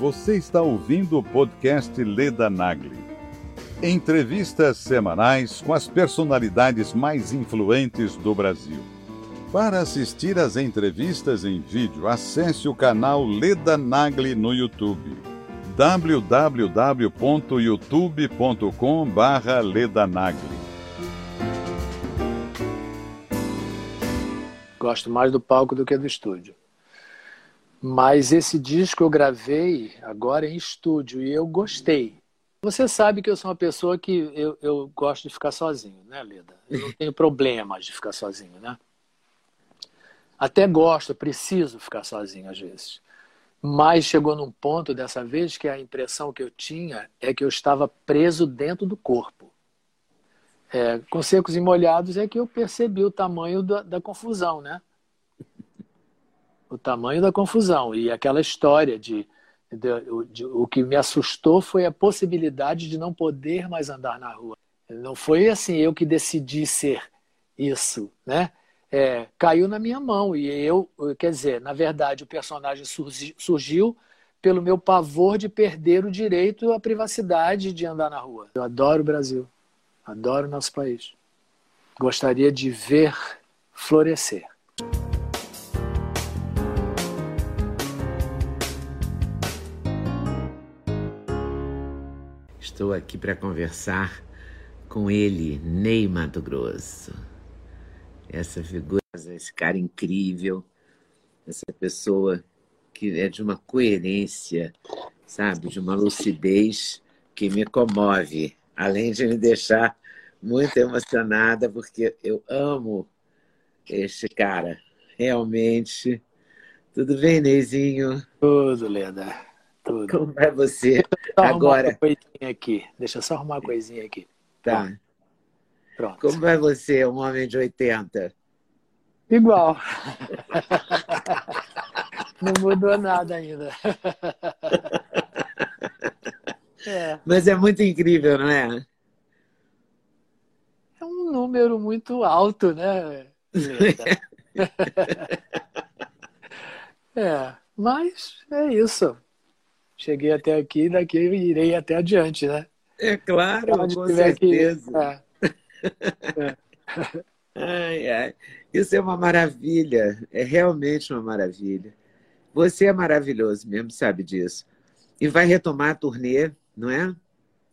Você está ouvindo o podcast Leda Nagli. Entrevistas semanais com as personalidades mais influentes do Brasil. Para assistir às entrevistas em vídeo, acesse o canal Leda Nagli no YouTube. www.youtube.com/ledanagli. Gosto mais do palco do que do estúdio. Mas esse disco eu gravei agora em estúdio e eu gostei. Você sabe que eu sou uma pessoa que eu, eu gosto de ficar sozinho, né, Leda? Eu não tenho problemas de ficar sozinho, né? Até gosto, preciso ficar sozinho às vezes. Mas chegou num ponto dessa vez que a impressão que eu tinha é que eu estava preso dentro do corpo. É, com secos e molhados é que eu percebi o tamanho da, da confusão, né? O tamanho da confusão e aquela história de, de, de, o que me assustou foi a possibilidade de não poder mais andar na rua. Não foi assim eu que decidi ser isso, né? É, caiu na minha mão e eu, quer dizer, na verdade o personagem surgi, surgiu pelo meu pavor de perder o direito à privacidade de andar na rua. Eu adoro o Brasil, adoro o nosso país. Gostaria de ver florescer. Estou aqui para conversar com ele, Ney Mato Grosso. Essa figura, esse cara incrível, essa pessoa que é de uma coerência, sabe, de uma lucidez que me comove, além de me deixar muito emocionada, porque eu amo este cara. Realmente. Tudo bem, Neizinho? Tudo, Leda. Tudo. Como vai você agora? Uma coisinha aqui. Deixa eu só arrumar uma coisinha aqui. Tá. Pronto. Como vai você, um homem de 80? Igual. Não mudou nada ainda. É. Mas é muito incrível, não é? É um número muito alto, né? é, mas é isso cheguei até aqui, daqui eu irei até adiante, né? É claro, com certeza. É. ai, ai. Isso é uma maravilha, é realmente uma maravilha. Você é maravilhoso mesmo, sabe disso. E vai retomar a turnê, não é?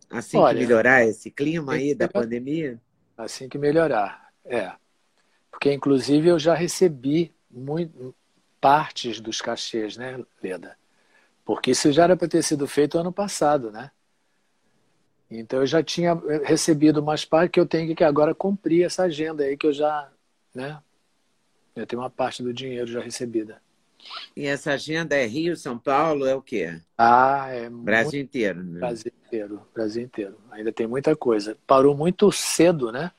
Assim Olha, que melhorar esse clima aí da pandemia? Assim que melhorar, é. Porque, inclusive, eu já recebi muito, partes dos cachês, né, Leda? Porque isso já era para ter sido feito ano passado, né? Então eu já tinha recebido umas partes que eu tenho que agora cumprir essa agenda aí que eu já, né? Eu tenho uma parte do dinheiro já recebida. E essa agenda é Rio, São Paulo, é o quê? Ah, é Brasil inteiro, né? Brasil inteiro, Brasil inteiro. Ainda tem muita coisa. Parou muito cedo, né?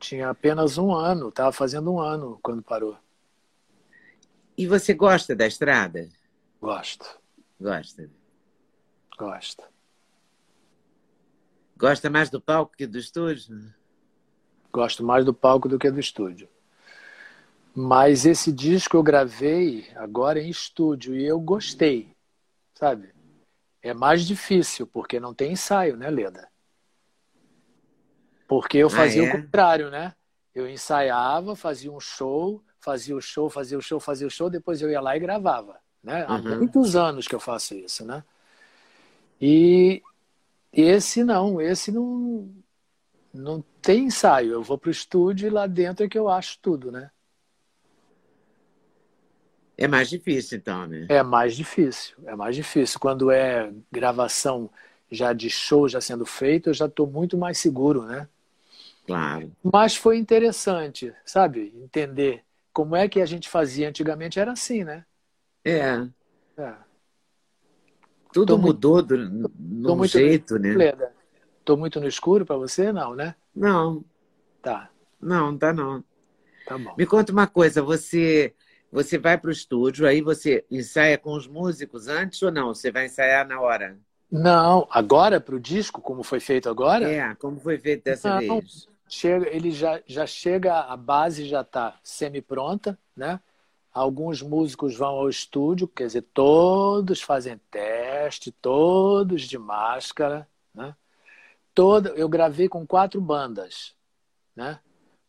Tinha apenas um ano, estava fazendo um ano quando parou. E você gosta da estrada? Gosto. Gosta? Gosto. Gosta mais do palco que do estúdio? Gosto mais do palco do que do estúdio. Mas esse disco eu gravei agora em estúdio e eu gostei, sabe? É mais difícil, porque não tem ensaio, né, Leda? Porque eu fazia ah, é? o contrário, né? Eu ensaiava, fazia um show, fazia o show, fazia o show, fazia o show, depois eu ia lá e gravava. Né? Há uhum. muitos anos que eu faço isso, né? E esse não, esse não, não tem ensaio. Eu vou para o estúdio e lá dentro é que eu acho tudo, né? É mais difícil, então, né? É mais difícil, é mais difícil. Quando é gravação já de show já sendo feito, eu já estou muito mais seguro, né? Claro. Mas foi interessante, sabe? Entender como é que a gente fazia antigamente era assim, né? É. é. Tudo tô mudou muito, do, jeito, no, né? Tô muito no escuro para você, não, né? Não. Tá. Não, tá não. Tá bom. Me conta uma coisa, você você vai para o estúdio, aí você ensaia com os músicos antes ou não? Você vai ensaiar na hora? Não, agora para o disco, como foi feito agora? É, como foi feito dessa não, vez? Chega, ele já, já chega, a base já está semi-pronta, né? Alguns músicos vão ao estúdio, quer dizer, todos fazem teste, todos de máscara, né? Toda, eu gravei com quatro bandas, né?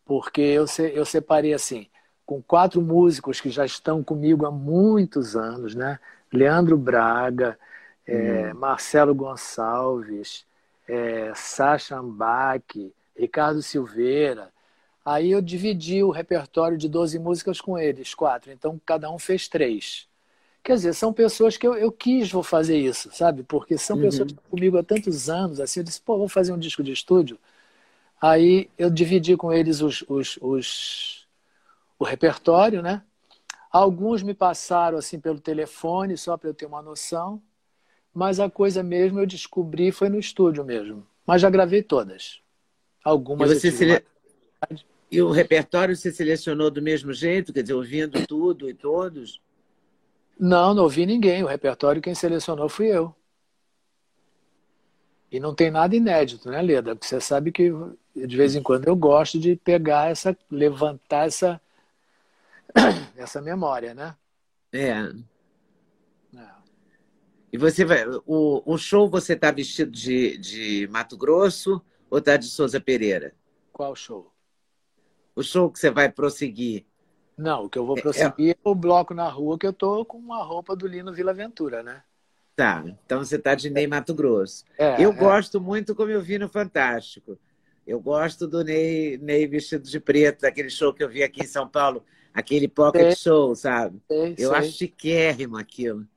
Porque eu, eu separei assim, com quatro músicos que já estão comigo há muitos anos, né? Leandro Braga, é, hum. Marcelo Gonçalves, é, Sacha Ambach, Ricardo Silveira, Aí eu dividi o repertório de 12 músicas com eles, quatro. Então cada um fez três. Quer dizer, são pessoas que eu, eu quis vou fazer isso, sabe? Porque são uhum. pessoas que estão comigo há tantos anos, assim, eu disse, pô, vou fazer um disco de estúdio. Aí eu dividi com eles os, os, os, o repertório, né? Alguns me passaram assim pelo telefone, só para eu ter uma noção. Mas a coisa mesmo eu descobri foi no estúdio mesmo. Mas já gravei todas. Algumas e você se... E o repertório você selecionou do mesmo jeito, quer dizer, ouvindo tudo e todos? Não, não ouvi ninguém. O repertório quem selecionou fui eu. E não tem nada inédito, né, Leda? Porque você sabe que de vez em quando eu gosto de pegar essa, levantar essa, essa memória, né? É. é. E você vai. O, o show você está vestido de, de Mato Grosso ou está de Souza Pereira? Qual show? o show que você vai prosseguir? Não, o que eu vou é, prosseguir é, é o bloco na rua, que eu tô com uma roupa do Lino Vila Ventura, né? Tá, então você tá de Ney Mato Grosso. É, eu é. gosto muito como eu vi no Fantástico. Eu gosto do Ney, Ney vestido de preto, daquele show que eu vi aqui em São Paulo, aquele pocket sei, show, sabe? Sei, eu sei. acho chiquérrimo aquilo.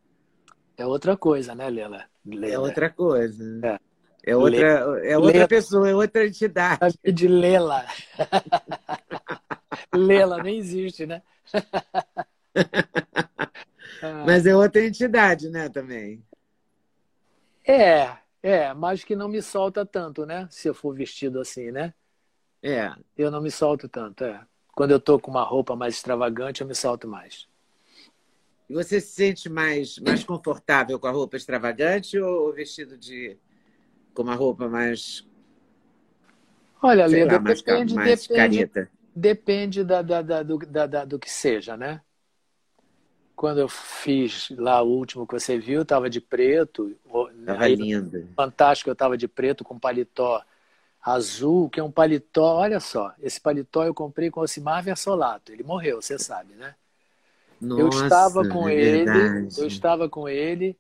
É outra coisa, né, Lela? Lela. É outra coisa. É. É outra, é outra pessoa, é outra entidade. De Lela. Lela nem existe, né? mas é outra entidade, né, também. É, é, mas que não me solta tanto, né? Se eu for vestido assim, né? É. Eu não me solto tanto, é. Quando eu tô com uma roupa mais extravagante, eu me solto mais. E você se sente mais, mais confortável com a roupa extravagante ou vestido de com uma roupa mais. Olha, Leda, mais, depende, mais depende, careta. depende da, da, da, do, da, da, do que seja, né? Quando eu fiz lá o último que você viu, estava de preto. Tava aí, lindo. Fantástico, eu estava de preto com paletó azul, que é um paletó. Olha só, esse paletó eu comprei com o Osimar Versolato. Ele morreu, você sabe, né? Nossa, eu estava com é ele, eu estava com ele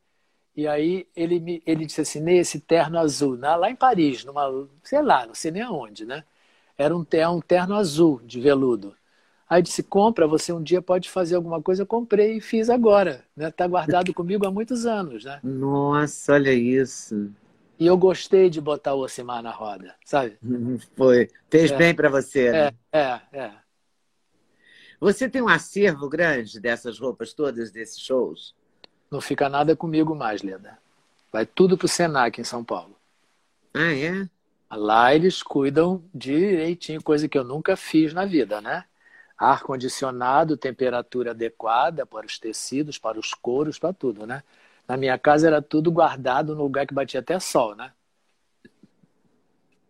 e aí ele, me, ele disse assim, nesse terno azul, na, lá em Paris, numa, sei lá, não sei nem aonde, né? Era um, terno, um terno azul de veludo. Aí disse, compra, você um dia pode fazer alguma coisa. Eu comprei e fiz agora. Né? Tá guardado comigo há muitos anos, né? Nossa, olha isso. E eu gostei de botar o Ocimar na roda, sabe? Foi. Fez é. bem para você, né? É, é, é. Você tem um acervo grande dessas roupas todas, desses shows? Não fica nada comigo mais, Leda. Vai tudo para o Senac em São Paulo. Ah, é? Lá eles cuidam direitinho, coisa que eu nunca fiz na vida, né? Ar-condicionado, temperatura adequada para os tecidos, para os couros, para tudo, né? Na minha casa era tudo guardado no lugar que batia até sol, né?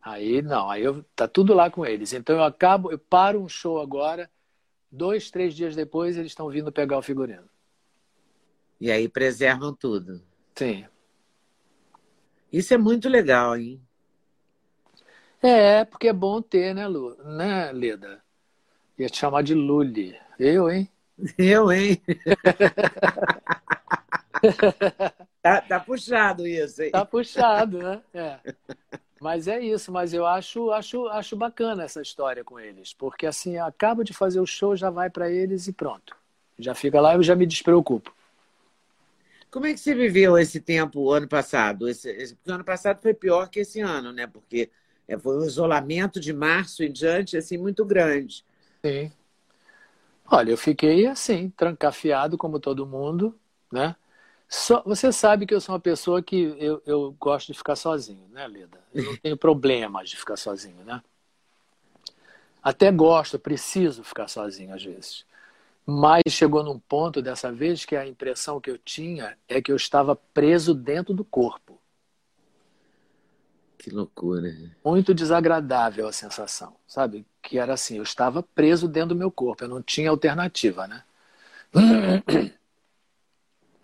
Aí não, aí eu, tá tudo lá com eles. Então eu acabo, eu paro um show agora, dois, três dias depois eles estão vindo pegar o figurino. E aí preservam tudo. Sim. Isso é muito legal, hein? É, porque é bom ter, né, Lu? Né, Leda? Ia te chamar de Luli. Eu, hein? Eu, hein? tá, tá, puxado isso, hein? Tá puxado, né? É. Mas é isso, mas eu acho, acho, acho bacana essa história com eles, porque assim, acabo de fazer o show, já vai para eles e pronto. Já fica lá, eu já me despreocupo. Como é que você viveu esse tempo o ano passado? Esse, esse, porque o ano passado foi pior que esse ano, né? Porque é, foi um isolamento de março em diante assim muito grande. Sim. Olha, eu fiquei assim, trancafiado como todo mundo, né? Só, você sabe que eu sou uma pessoa que eu, eu gosto de ficar sozinho, né, Leda? Eu não tenho problemas de ficar sozinho, né? Até gosto, preciso ficar sozinho às vezes. Mas chegou num ponto dessa vez que a impressão que eu tinha é que eu estava preso dentro do corpo. Que loucura. Muito desagradável a sensação, sabe? Que era assim, eu estava preso dentro do meu corpo, eu não tinha alternativa, né?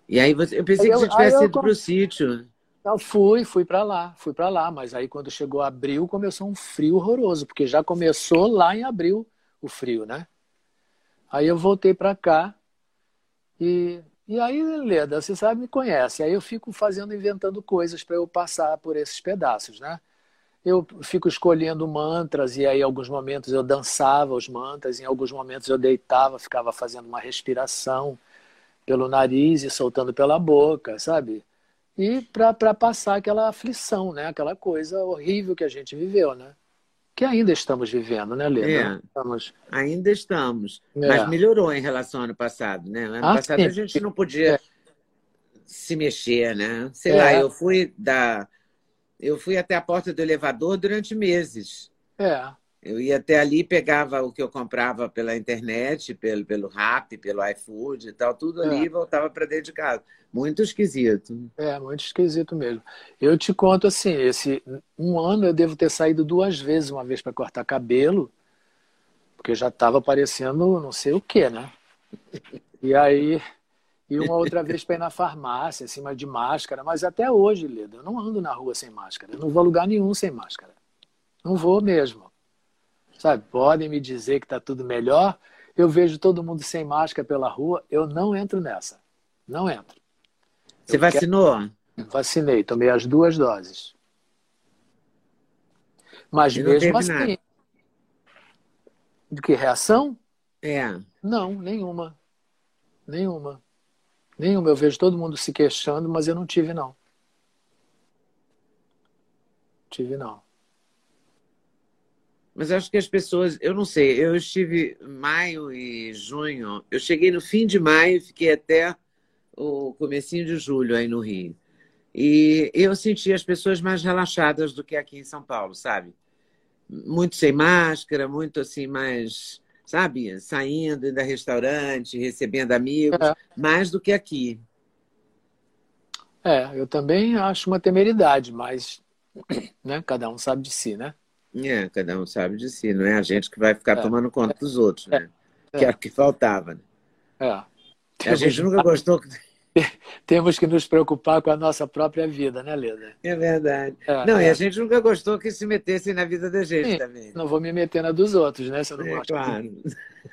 E aí você, eu pensei que você tivesse ido para o sítio. Não, fui, fui para lá, fui para lá, mas aí quando chegou abril começou um frio horroroso, porque já começou lá em abril o frio, né? Aí eu voltei para cá e, e aí, Leda, você sabe, me conhece, aí eu fico fazendo, inventando coisas para eu passar por esses pedaços, né? Eu fico escolhendo mantras e aí, em alguns momentos, eu dançava os mantras, em alguns momentos eu deitava, ficava fazendo uma respiração pelo nariz e soltando pela boca, sabe? e para passar aquela aflição, né? aquela coisa horrível que a gente viveu, né? Que ainda estamos vivendo, né, Lena? É, estamos... Ainda estamos. É. Mas melhorou em relação ao ano passado, né? Ano ah, passado sim. a gente não podia é. se mexer, né? Sei lá, é. eu fui da. Eu fui até a porta do elevador durante meses. É. Eu ia até ali, pegava o que eu comprava pela internet, pelo, pelo Rap, pelo iFood e tal, tudo ali é. e voltava para dentro de casa. Muito esquisito. É, muito esquisito mesmo. Eu te conto assim, esse um ano eu devo ter saído duas vezes, uma vez para cortar cabelo, porque já estava parecendo não sei o que, né? E aí, e uma outra vez para ir na farmácia, em cima de máscara, mas até hoje, Leda, eu não ando na rua sem máscara, eu não vou a lugar nenhum sem máscara. Não vou mesmo. Sabe, podem me dizer que está tudo melhor. Eu vejo todo mundo sem máscara pela rua, eu não entro nessa. Não entro. Você eu vacinou? Quero... Vacinei, tomei as duas doses. Mas mesmo assim. Nada. De que reação? É. Não, nenhuma. Nenhuma. Nenhuma. Eu vejo todo mundo se queixando, mas eu não tive, não. Tive, não. Mas acho que as pessoas, eu não sei, eu estive maio e junho, eu cheguei no fim de maio, fiquei até o comecinho de julho aí no Rio. E eu senti as pessoas mais relaxadas do que aqui em São Paulo, sabe? Muito sem máscara, muito assim, mais, sabe, saindo da restaurante, recebendo amigos, é. mais do que aqui. É, eu também acho uma temeridade, mas né, cada um sabe de si, né? É, cada um sabe de si, não é a gente que vai ficar é. tomando conta dos outros, né? É. Que era o que faltava, né? É. A gente nunca gostou. Temos que nos preocupar com a nossa própria vida, né, Leda? É verdade. É, não, é. e a gente nunca gostou que se metessem na vida da gente Sim, também. Não vou me meter na dos outros, né? Se eu não é, gosto. Claro.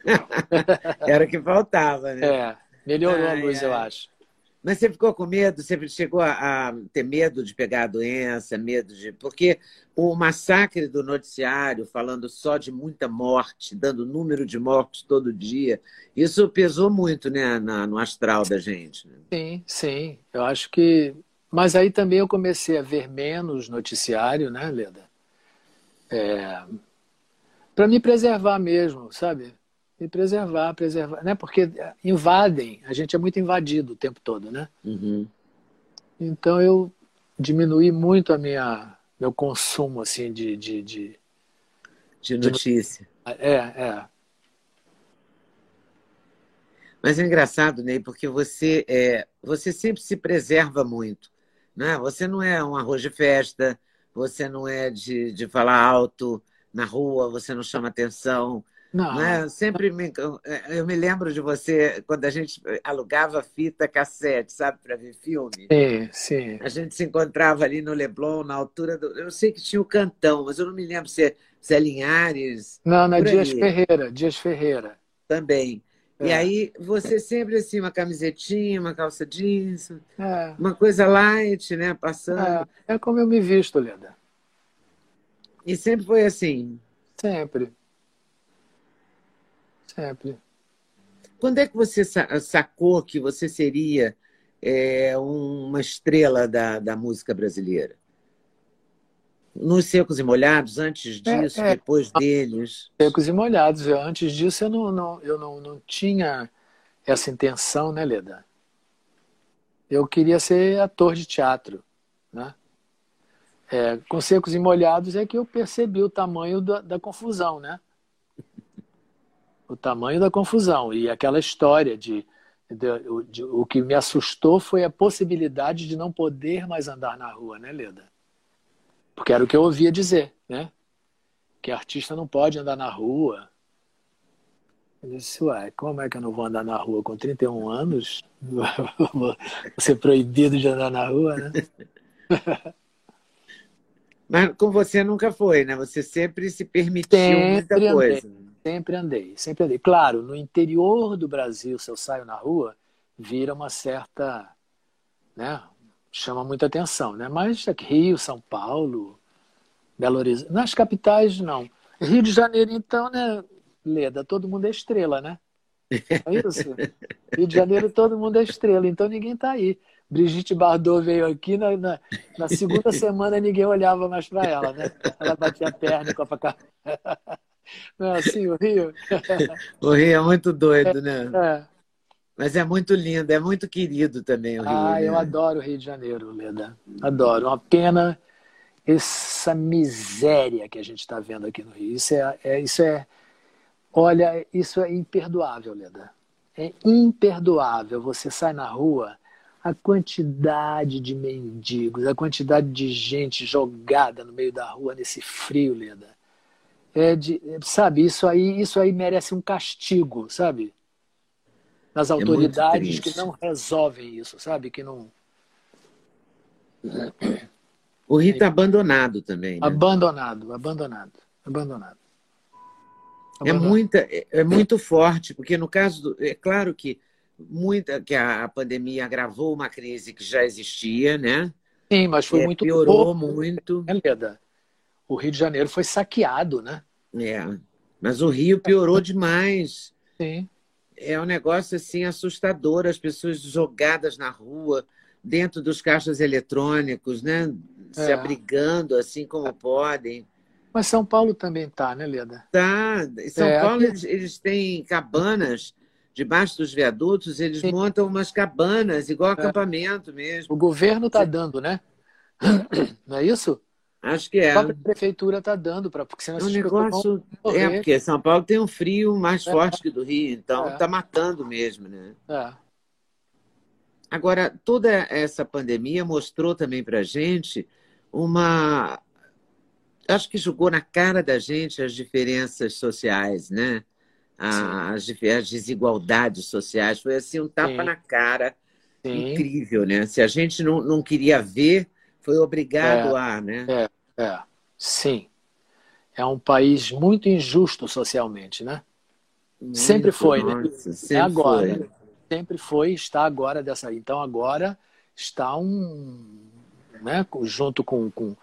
Era o que faltava, né? É, melhorou ai, a luz, ai. eu acho. Mas você ficou com medo? Você chegou a, a, ter medo de pegar a doença, medo de. Porque o massacre do noticiário, falando só de muita morte, dando número de mortes todo dia, isso pesou muito né, na, no astral da gente. Né? Sim, sim. Eu acho que. Mas aí também eu comecei a ver menos noticiário, né, Leda? É... Para me preservar mesmo, sabe? E preservar, preservar, né? Porque invadem, a gente é muito invadido o tempo todo, né? Uhum. Então eu diminuí muito a minha meu consumo assim de de, de, de notícia. De... É, é. Mas é engraçado, Ney, porque você é, você sempre se preserva muito, né? Você não é um arroz de festa, você não é de, de falar alto na rua, você não chama atenção, não. Né? Sempre me, eu me lembro de você quando a gente alugava fita cassete, sabe, para ver filme. Sim, sim. A gente se encontrava ali no Leblon, na altura do. Eu sei que tinha o Cantão, mas eu não me lembro se é, se é Linhares. Não, na Dias Ferreira, Dias Ferreira. Também. É. E aí, você sempre assim, uma camisetinha, uma calça jeans, é. uma coisa light, né? Passando. É, é como eu me visto, Leda. E sempre foi assim? Sempre. Sempre. Quando é que você sacou que você seria é, uma estrela da, da música brasileira? Nos Secos e Molhados, antes é, disso, é, é. depois deles? Secos e Molhados. Eu, antes disso, eu, não, não, eu não, não tinha essa intenção, né, Leda? Eu queria ser ator de teatro, né? É, com Secos e Molhados é que eu percebi o tamanho da, da confusão, né? O tamanho da confusão e aquela história de, de, de, o que me assustou foi a possibilidade de não poder mais andar na rua, né, Leda? Porque era o que eu ouvia dizer, né? Que artista não pode andar na rua. Eu disse, ué, como é que eu não vou andar na rua com 31 anos? Vou ser proibido de andar na rua, né? Mas com você nunca foi, né? Você sempre se permitiu sempre muita andei, coisa. Sempre andei, sempre andei. Claro, no interior do Brasil, se eu saio na rua, vira uma certa, né? Chama muita atenção, né? Mas aqui, Rio, São Paulo, Belo Horizonte, nas capitais não. Rio de Janeiro, então, né? Leda, todo mundo é estrela, né? É isso? Rio de Janeiro, todo mundo é estrela, então ninguém está aí. Brigitte Bardot veio aqui, na, na, na segunda semana ninguém olhava mais para ela, né? Ela batia a perna e Copacabana. Não é assim o Rio? O Rio é muito doido, né? É. Mas é muito lindo, é muito querido também o Rio. Ah, né? eu adoro o Rio de Janeiro, Leda. Adoro. Uma pena essa miséria que a gente está vendo aqui no Rio. Isso é, é, isso é Olha, isso é imperdoável, Leda. É imperdoável. Você sai na rua, a quantidade de mendigos, a quantidade de gente jogada no meio da rua nesse frio, Leda. É de, sabe, isso aí, isso aí merece um castigo, sabe? Nas É autoridades muito que não resolvem isso, sabe? Que não O Rio está abandonado também. Né? abandonado, abandonado, abandonado. É, muita, é, é muito forte, porque no caso do, é claro que muita que a, a pandemia agravou uma crise que já existia, né? Sim, mas foi É, muito piorou pouco, muito. né, Leda? O Rio de Janeiro foi saqueado, né? É. Mas o Rio piorou demais. Sim. É um negócio assim assustador, as pessoas jogadas na rua, dentro dos caixas eletrônicos, né? Se É. abrigando assim como podem. Mas São Paulo também tá, né, Leda? Tá. Em São É, Paulo, aqui- eles, eles têm cabanas debaixo dos viadutos, eles Sim. montam umas cabanas, igual acampamento mesmo. O governo tá dando, né? Não é isso? Acho que A é. própria prefeitura tá dando, pra, porque senão É vão negócio. É, porque São Paulo tem um frio mais É. forte que o do Rio, então É. tá matando mesmo, né? É. Agora, toda essa pandemia mostrou também para gente uma. Acho que jogou na cara da gente as diferenças sociais, né? A- As, as desigualdades sociais. Foi assim um tapa Sim. na cara Sim. incrível, né? Se a gente não, não queria ver, foi obrigado a, né? É. Sim. É um país muito injusto socialmente, né? Sempre Muito, foi, né? nossa, sempre é agora. foi. Sempre foi, está agora dessa. Então agora está um, né? Junto com, com,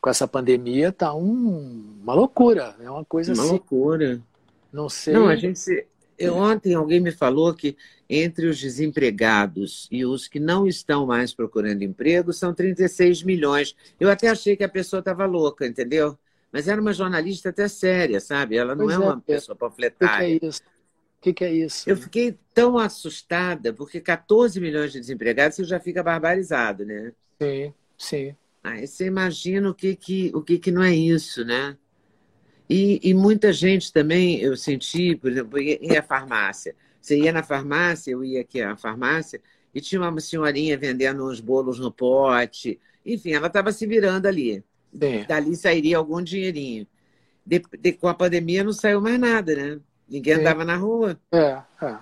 com essa pandemia, está um, uma loucura. É uma coisa Uma assim. loucura. Não sei. Não, a gente. Eu, ontem alguém me falou que entre os desempregados e os que não estão mais procurando emprego são 36 milhões. Eu até achei que a pessoa estava louca, entendeu? Mas era uma jornalista até séria, sabe? Ela não Pois é é, uma pessoa O que, que panfletária. é isso? O que, que é isso? Eu fiquei tão assustada, porque 14 milhões de desempregados você já fica barbarizado, né? Sim, sim. Aí você imagina o que, que, o que, que não é isso, né? E, e muita gente também, eu senti, por exemplo, ia, ia à farmácia. Você ia na farmácia, eu ia aqui à farmácia, e tinha uma senhorinha vendendo uns bolos no pote. Enfim, ela estava se virando ali. Sim. Dali sairia algum dinheirinho. De- de- com a pandemia não saiu mais nada, né? Ninguém Sim. andava na rua. É, é.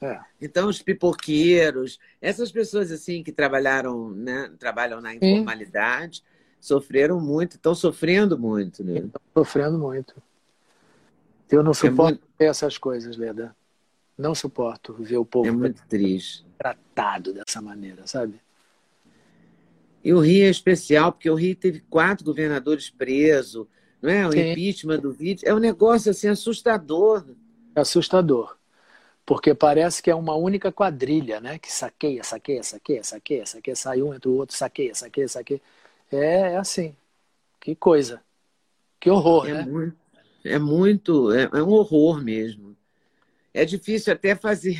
É. Então, os pipoqueiros, essas pessoas assim que trabalharam, né, trabalham na informalidade, sofreram muito, estão sofrendo muito, né? Sofrendo muito. Eu não suporto É muito- ver essas coisas, Leda. Não suporto ver o povo É muito triste. tratado dessa maneira, sabe? E o Rio é especial, porque o Rio teve quatro governadores presos, não é? O Sim. impeachment do vídeo. É um negócio assim assustador. É assustador. Porque parece que é uma única quadrilha, né? Que saqueia, saqueia, saqueia, saqueia, saqueia, sai um, entra o outro, saqueia, saqueia, saqueia. É, é assim. Que coisa. Que horror, É né? muito, é muito, é, é um horror mesmo. É difícil até fazer,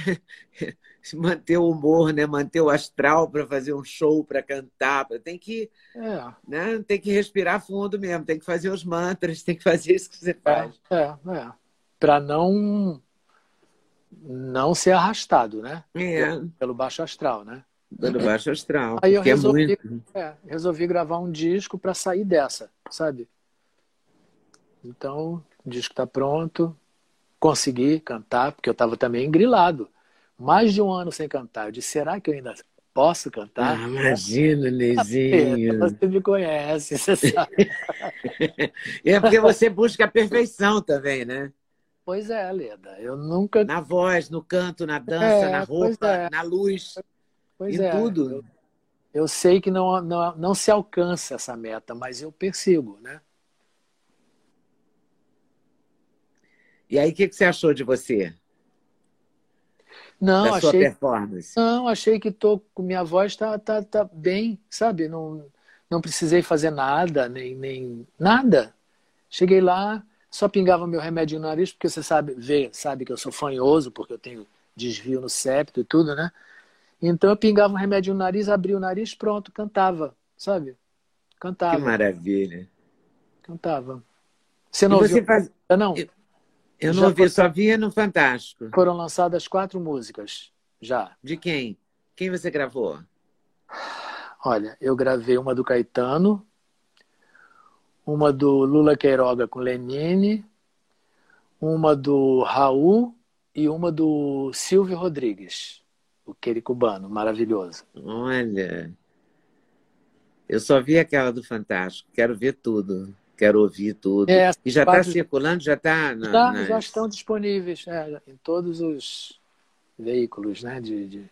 manter o humor, né? Manter o astral para fazer um show, para cantar. Tem que, É, né? Tem que respirar fundo mesmo, tem que fazer os mantras, tem que fazer isso que você faz. é, é. Para não não ser arrastado, né? É, Pelo baixo astral, né? Pelo baixo astral. Aí eu é resolvi- muito. É, resolvi gravar um disco para sair dessa, sabe? Então, o disco tá pronto. consegui cantar, porque eu estava também grilado. Mais de um ano sem cantar. Eu disse, será que eu ainda posso cantar? Ah, imagina, Neizinho. Você me conhece, você sabe. é porque você busca a perfeição também, né? Pois é, Leda. Eu nunca. Na voz, no canto, na dança, É, na roupa, é. na luz, Pois em é. tudo. Eu, eu sei que não, não, não se alcança essa meta, mas eu persigo, né? E aí, o que, que você achou de você? Não, da sua achei performance? Não, achei que tô com minha voz tá, tá, tá bem, sabe? Não, não precisei fazer nada, nem, nem nada. Cheguei lá, só pingava meu remédio no nariz, porque você sabe, vê, sabe que eu sou fanhoso, porque eu tenho desvio no septo e tudo, né? Então eu pingava um remédio no nariz, abria o nariz, pronto, cantava, sabe? Que Cantava, maravilha. cantava. Você E não você ouviu? faz... Não, Eu- Eu não ouvi, só via no Fantástico. foram lançadas quatro músicas já. De quem? Quem você gravou? Olha, eu gravei uma do Caetano, uma do Lula Queiroga com Lenine, uma do Raul e uma do Silvio Rodrigues, aquele cubano maravilhoso. Olha, eu só vi aquela do Fantástico. Quero ver tudo. Quero ouvir tudo. É, E já está circulando? Já está na, Já, nas- já estão disponíveis é, em todos os veículos né, de, de,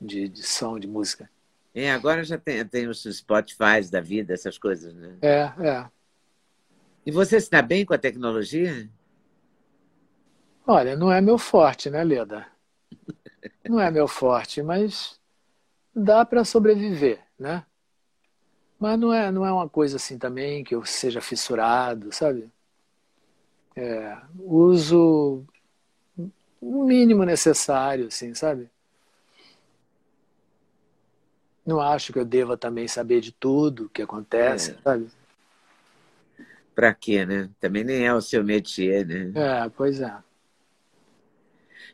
de, de som, de música. É, agora já tem, tem os Spotify da vida, essas coisas, né? É, é. E você se dá bem com a tecnologia? Olha, não é meu forte, né, Leda? Não é meu forte, mas dá para sobreviver, né? Mas não é, não é uma coisa assim também que eu seja fissurado, sabe? É, uso o mínimo necessário, assim, sabe? Não acho que eu deva também saber de tudo que acontece, É. sabe? Pra quê, né? Também nem é o seu métier, né? É, pois é.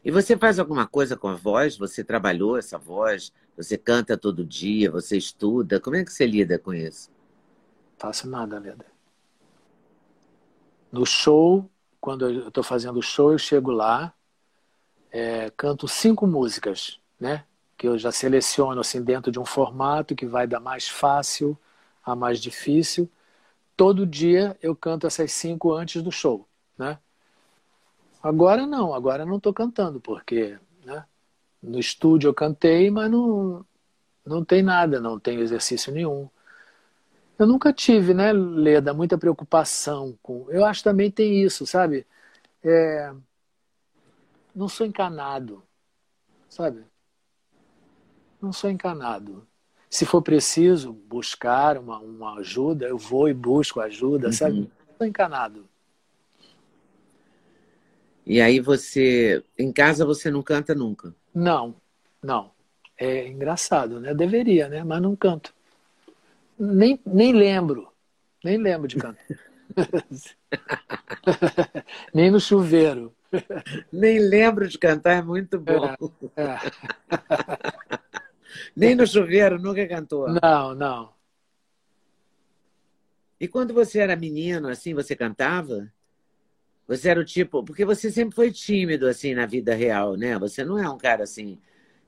E você faz alguma coisa com a voz? Você trabalhou essa voz? Você canta todo dia? Você estuda? Como é que você lida com isso? faço nada, Leda. No show, quando eu estou fazendo show, eu chego lá, é, canto cinco músicas, né? Que eu já seleciono assim dentro de um formato que vai da mais fácil a mais difícil. Todo dia eu canto essas cinco antes do show, né? Agora não, agora não estou cantando porque, né? No estúdio eu cantei, mas não não tem nada, não tem exercício nenhum. Eu nunca tive, né, Leda, muita preocupação com. Eu acho que também tem isso, sabe? É... Não sou encanado, sabe? Não sou encanado. Se for preciso buscar uma, uma ajuda, eu vou e busco ajuda, sabe? Não sou encanado. E aí você, em casa você não canta nunca? Não, não. É engraçado, né? Deveria, né? Mas não canto. Nem, nem lembro. Nem lembro de cantar. nem no chuveiro. Nem lembro de cantar, é muito bom. É. Nem no chuveiro, nunca cantou. Não, não. E quando você era menino, assim, você cantava? Você era o tipo. Porque você sempre foi tímido, assim, na vida real, né? Você não é um cara, assim,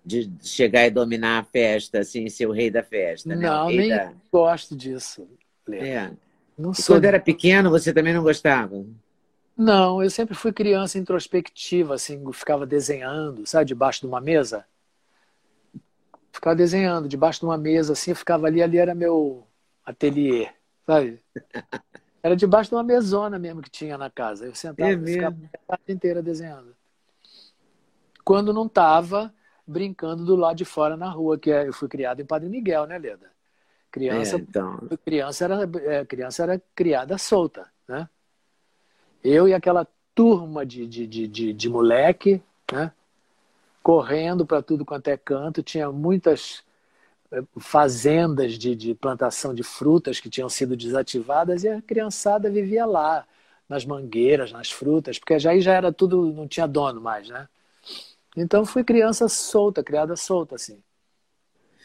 de chegar e dominar a festa, assim, ser o rei da festa, né? Não, nem da- gosto disso. É. Não sou. quando era pequeno, você também não gostava? Não, eu sempre fui criança introspectiva, assim, ficava desenhando, sabe, debaixo de uma mesa. Ficava desenhando debaixo de uma mesa, assim, eu ficava ali, ali era meu ateliê, sabe? Era debaixo de uma mesona mesmo que tinha na casa. Eu sentava É ficava a tarde inteira desenhando. Quando não estava brincando do lado de fora na rua, que é- eu fui criado em Padre Miguel, né, Leda? É, Criança então. criança era, é, criança era criada solta, né? Eu e aquela turma de, de, de, de, de moleque, né? Correndo para tudo quanto é canto, tinha muitas é, fazendas de, de plantação de frutas que tinham sido desativadas e a criançada vivia lá, nas mangueiras, nas frutas, porque já aí já era tudo, não tinha dono mais, né? Então fui criança solta, criada solta, assim.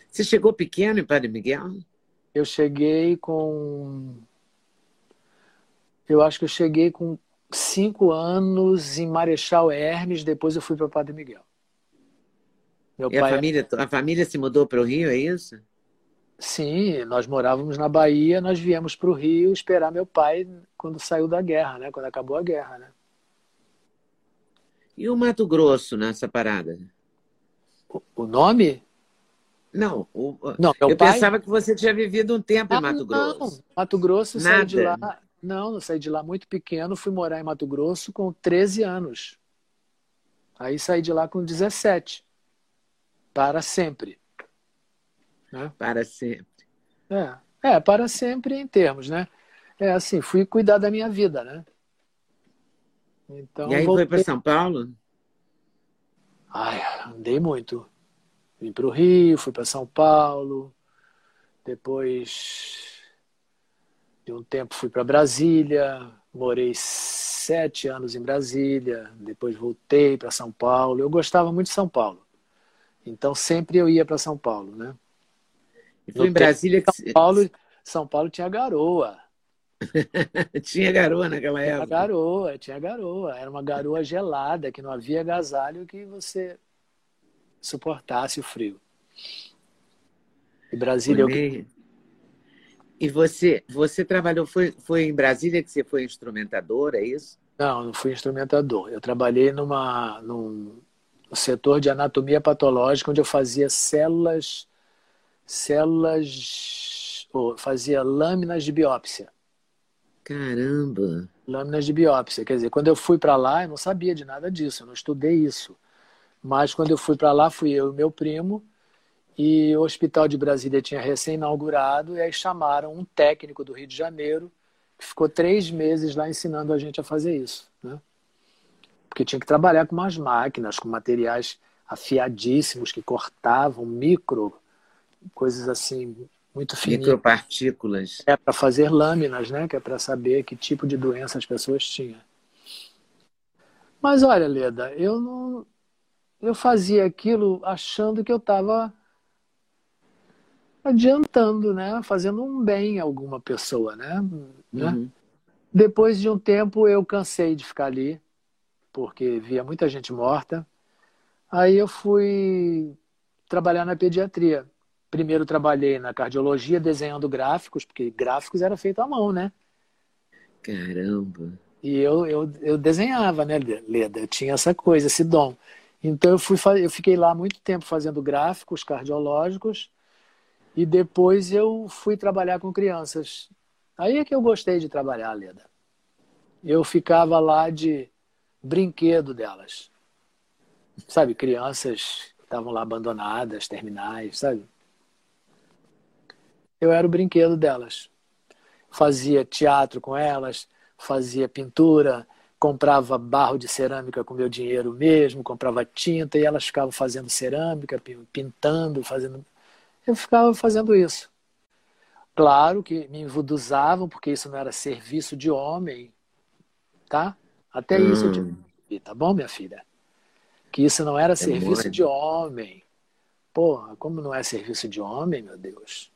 Você chegou pequeno em Padre Miguel? Eu cheguei com. Eu acho que eu cheguei com cinco anos em Marechal Hermes, depois eu fui para Padre Miguel. Meu e pai... a, família, a família se mudou para o Rio, é isso? Sim, nós morávamos na Bahia, nós viemos para o Rio esperar meu pai quando saiu da guerra, né? Quando acabou a guerra, né? E o Mato Grosso nessa parada? O, o nome? Não, o, não eu pai... pensava que você tinha vivido um tempo ah, em Mato Grosso. Não, Mato Grosso Nada. saí de lá. Não, não saí de lá muito pequeno, fui morar em Mato Grosso com 13 anos. Aí saí de lá com 17. Para sempre. Né? Para sempre. É, é, para sempre em termos, né? É assim, fui cuidar da minha vida, né? Então, e aí voltei... foi para São Paulo? Ai, andei muito. Vim para o Rio, fui para São Paulo, depois de um tempo fui para Brasília, morei sete anos em Brasília, depois voltei para São Paulo. Eu gostava muito de São Paulo, então sempre eu ia para São Paulo, né? E foi no em Brasília que São Paulo, São Paulo tinha garoa. tinha garoa naquela época. Tinha garoa, tinha garoa. Era uma garoa gelada, que não havia agasalho que você suportasse o frio. E Brasília. Eu... E você, você trabalhou, foi, foi em Brasília que você foi instrumentador, é isso? Não, não fui instrumentador. Eu trabalhei numa, num setor de anatomia patológica, onde eu fazia células, células, oh, fazia lâminas de biópsia. Caramba! Lâminas de biópsia. Quer dizer, quando eu fui para lá, eu não sabia de nada disso, eu não estudei isso. Mas quando eu fui para lá, fui eu e meu primo, e o Hospital de Brasília tinha recém-inaugurado, e aí chamaram um técnico do Rio de Janeiro, que ficou três meses lá ensinando a gente a fazer isso. Porque tinha que trabalhar com umas máquinas, com materiais afiadíssimos que cortavam micro, coisas assim muito fininhas. Micropartículas. É para fazer lâminas, né? Que é para saber que tipo de doença as pessoas tinham. Mas olha, Leda, eu não, eu fazia aquilo achando que eu estava adiantando, né? Fazendo um bem a alguma pessoa, né? Uhum. Depois de um tempo eu cansei de ficar ali, porque via muita gente morta. Aí eu fui trabalhar na pediatria. Primeiro trabalhei na cardiologia desenhando gráficos, porque gráficos era feito à mão, né? Caramba! E eu, eu, eu desenhava, né, Leda? Eu tinha essa coisa, esse dom. Então eu fui eu fiquei lá muito tempo fazendo gráficos cardiológicos e depois eu fui trabalhar com crianças. Aí é que eu gostei de trabalhar, Leda. Eu ficava lá de brinquedo delas. Sabe, crianças estavam lá abandonadas, terminais, sabe? Eu era o brinquedo delas. Fazia teatro com elas, fazia pintura, comprava barro de cerâmica com meu dinheiro mesmo, comprava tinta e elas ficavam fazendo cerâmica, pintando, fazendo. Eu ficava fazendo isso. Claro que me envuduzavam, porque isso não era serviço de homem, tá? Até hum. isso eu tive, tá bom, minha filha? Que isso não era é serviço de homem. Porra, como não é serviço de homem, meu Deus?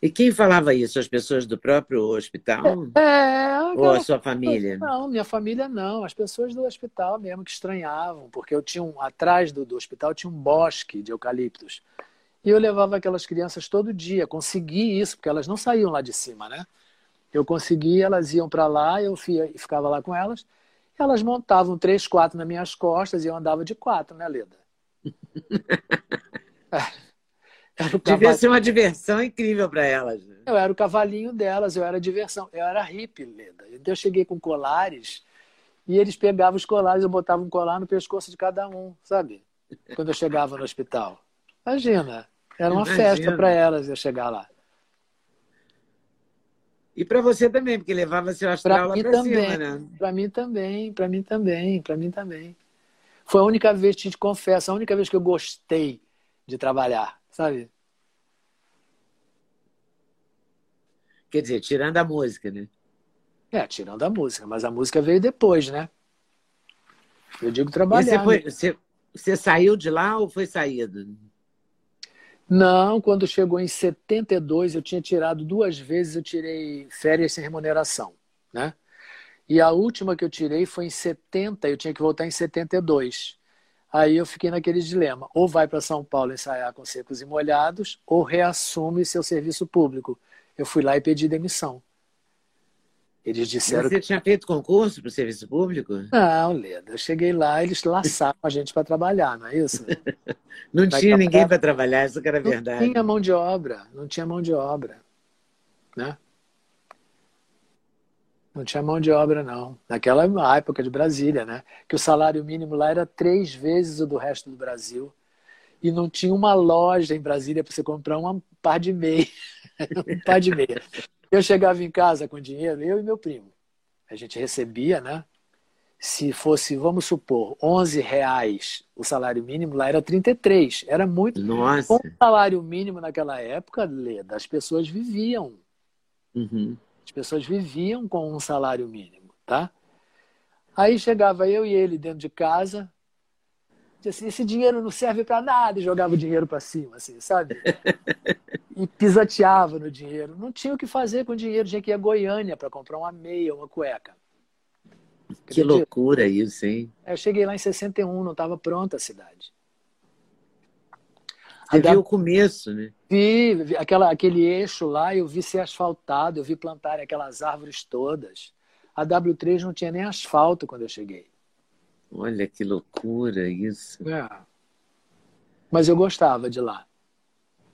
E quem falava isso? As pessoas do próprio hospital? É, Ou a sua família? Não, minha família não. As pessoas do hospital mesmo que estranhavam, porque eu tinha um, atrás do, do hospital tinha um bosque de eucaliptos. E eu levava aquelas crianças todo dia. Consegui isso, porque elas não saíam lá de cima, né? Eu consegui, elas iam para lá, eu ficava lá com elas. Elas montavam três, quatro nas minhas costas e eu andava de quatro, né, Leda? é. Devia ser uma diversão incrível para elas. Né? Eu era o cavalinho delas, eu era diversão. Eu era hippie, Leda. Então eu cheguei com colares e eles pegavam os colares, eu botava um colar no pescoço de cada um, sabe? Quando eu chegava no hospital. Imagina, era uma Imagina. festa para elas eu chegar lá. E para você também, porque levava seu astral pra lá para cima, né? Para mim também, para mim também, para mim também. Foi a única vez, te confesso, a única vez que eu gostei de trabalhar sabe? Quer dizer, tirando a música, né? É, tirando a música, mas a música veio depois, né? Eu digo trabalhar. Você, foi, né? você, você, saiu de lá ou foi saído? Não, quando chegou em 72, eu tinha tirado duas vezes, eu tirei férias sem remuneração, né? E a última que eu tirei foi em 70, eu tinha que voltar em 72. Aí eu fiquei naquele dilema: ou vai para São Paulo ensaiar com secos e molhados, ou reassume seu serviço público. Eu fui lá e pedi demissão. Eles disseram. Você que... tinha feito concurso para o serviço público? Não, Leda. Eu cheguei lá, eles laçaram a gente para trabalhar, não é isso? não Vai tinha ninguém para trabalhar, isso que era verdade. Não tinha mão de obra, não tinha mão de obra. Né? Não tinha mão de obra, não. Naquela época de Brasília, né? Que o salário mínimo lá era três vezes o do resto do Brasil. E não tinha uma loja em Brasília para você comprar um par de meia. um par de meia. Eu chegava em casa com dinheiro, eu e meu primo. A gente recebia, né? Se fosse, vamos supor, 11 reais o salário mínimo, lá era 33. Era muito. Nossa. Com o salário mínimo naquela época, Leda, as pessoas viviam. Uhum. As pessoas viviam com um salário mínimo, tá? Aí chegava eu e ele dentro de casa, assim, esse dinheiro não serve para nada, e jogava o dinheiro para cima, assim, sabe? e pisateava no dinheiro. Não tinha o que fazer com o dinheiro, tinha que ir a Goiânia para comprar uma meia, uma cueca. Que loucura isso, hein? Eu cheguei lá em 61, não estava pronta a cidade. Você viu o começo, né? Vi, vi, aquela, aquele eixo lá, eu vi ser asfaltado, eu vi plantar aquelas árvores todas. A W3 não tinha nem asfalto quando eu cheguei. Olha que loucura isso. É. Mas eu gostava de lá.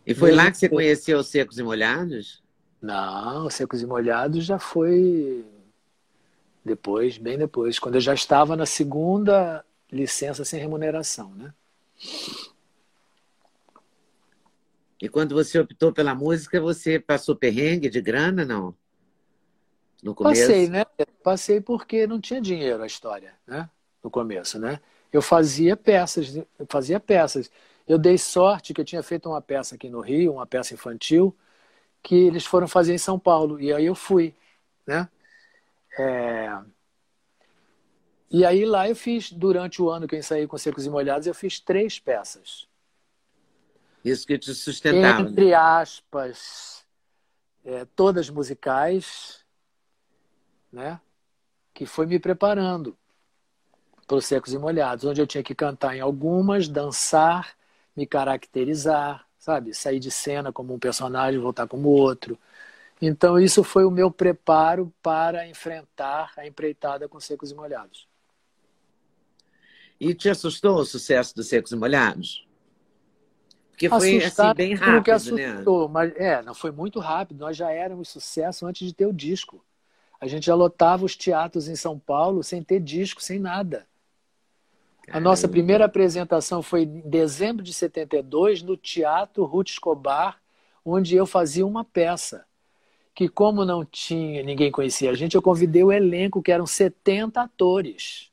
E foi lá que você conheceu os Secos e Molhados? Não, os Secos e Molhados já foi depois, bem depois, quando eu já estava na segunda licença sem remuneração, né? E quando você optou pela música, você passou perrengue de grana, não? No começo? Passei, né? Passei porque não tinha dinheiro a história, né? No começo, né? Eu fazia peças, eu fazia peças. Eu dei sorte que eu tinha feito uma peça aqui no Rio, uma peça infantil, que eles foram fazer em São Paulo. E aí eu fui, né? É... E aí lá eu fiz, durante o ano que eu ensaiei com Secos e Molhados, eu fiz três peças. Isso que te sustentava. Entre né? aspas, é, todas musicais, né? Que foi me preparando para os Secos e Molhados, onde eu tinha que cantar em algumas, dançar, me caracterizar, sabe? Sair de cena como um personagem, voltar como outro. Então, isso foi o meu preparo para enfrentar a empreitada com Secos e Molhados. E te assustou o sucesso dos Secos e Molhados? Porque foi assim, bem rápido, que né? assustou, né? Mas, é, não foi muito rápido. Nós já éramos sucesso antes de ter o disco. A gente já lotava os teatros em São Paulo sem ter disco, sem nada. A nossa primeira apresentação foi em dezembro de 72 no Teatro Ruth Escobar, onde eu fazia uma peça. Que como não tinha, ninguém conhecia a gente, eu convidei o elenco, que eram 70 atores.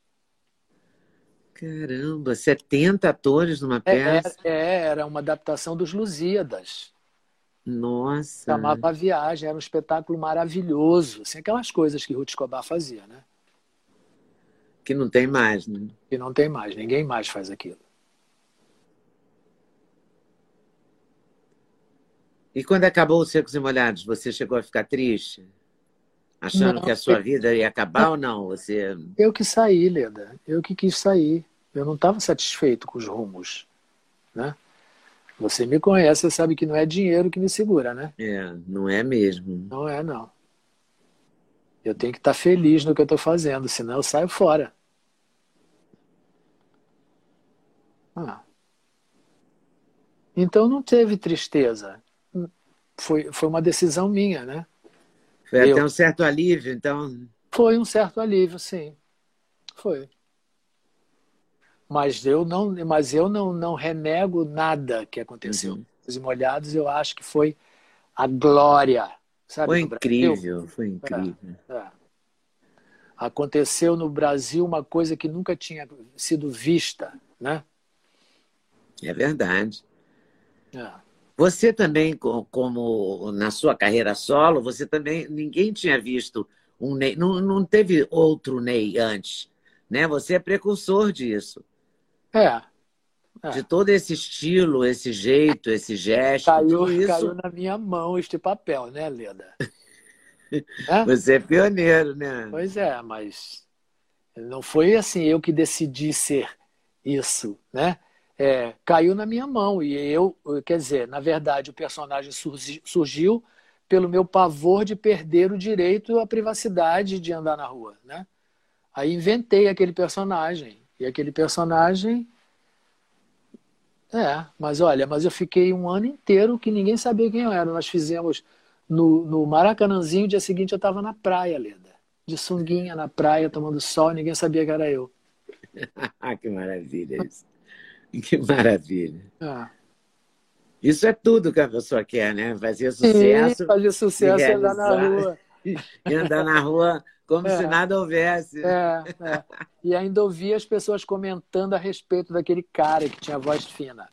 Caramba, 70 atores numa é, peça? É, é, era uma adaptação dos Lusíadas. Nossa. Chamava a Viagem, era um espetáculo maravilhoso. Assim, aquelas coisas que Ruth Escobar fazia, né? Que não tem mais, né? Que não tem mais, ninguém mais faz aquilo. E quando acabou os Secos e Molhados, você chegou a ficar triste? Achando não, que a sua eu... vida ia acabar ou não? Você... Eu que saí, Leda. Eu que quis sair. Eu não estava satisfeito com os rumos. Né? Você me conhece, você sabe que não é dinheiro que me segura, né? É, não é mesmo. Não é, não. Eu tenho que estar tá feliz no que eu estou fazendo, senão eu saio fora. Ah. Então não teve tristeza. Foi, foi uma decisão minha, né? Foi eu... até um certo alívio, então. Foi um certo alívio, sim. Foi. Mas eu não, mas eu não, não renego nada que aconteceu. Uhum. Os molhados, eu acho que foi a glória. Sabe, foi incrível, foi incrível. É, é. Aconteceu no Brasil uma coisa que nunca tinha sido vista, né? É verdade. É. Você também, como na sua carreira solo, você também ninguém tinha visto um Ney, não, não teve outro Ney antes, né? Você é precursor disso. É. é. De todo esse estilo, esse jeito, esse gesto. Caiu, isso... caiu na minha mão este papel, né, Leda? É? Você é pioneiro, né? Pois é, mas não foi assim eu que decidi ser isso, né? É, caiu na minha mão e eu, quer dizer, na verdade o personagem surgiu pelo meu pavor de perder o direito à privacidade de andar na rua, né? Aí inventei aquele personagem e aquele personagem é, mas olha, mas eu fiquei um ano inteiro que ninguém sabia quem eu era. Nós fizemos no, no Maracanãzinho, dia seguinte eu estava na praia, Leda. De sunguinha na praia, tomando sol, ninguém sabia que era eu. que maravilha isso. Que maravilha. É. Isso é tudo que a pessoa quer, né? Fazer sucesso. Sim, fazer sucesso e andar na rua. E andar na rua como é, se nada houvesse. É, é. E ainda ouvi as pessoas comentando a respeito daquele cara que tinha voz fina.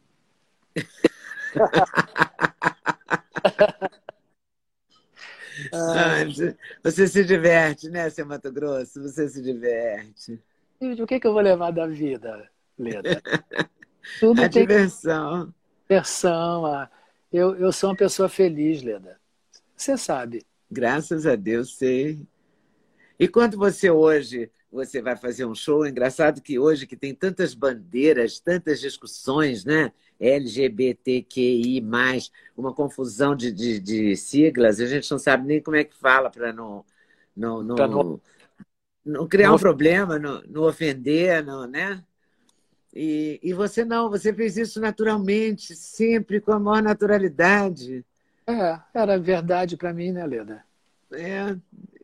Ah, você se diverte, né, seu Mato Grosso? Você se diverte. O que, que eu vou levar da vida, Leda? Tudo a tem diversão. Diversão. Ah. Eu, eu sou uma pessoa feliz, Leda. Você sabe. Graças a Deus, sei. E quando você hoje você vai fazer um show, é engraçado que hoje que tem tantas bandeiras, tantas discussões, né? LGBTQI, uma confusão de, de, de, siglas, a gente não sabe nem como é que fala para não, não, não, não, não, criar um problema, não, não ofender, não, né? E, e você não, você fez isso naturalmente, sempre com a maior naturalidade. É, era verdade para mim, né, Leda? É,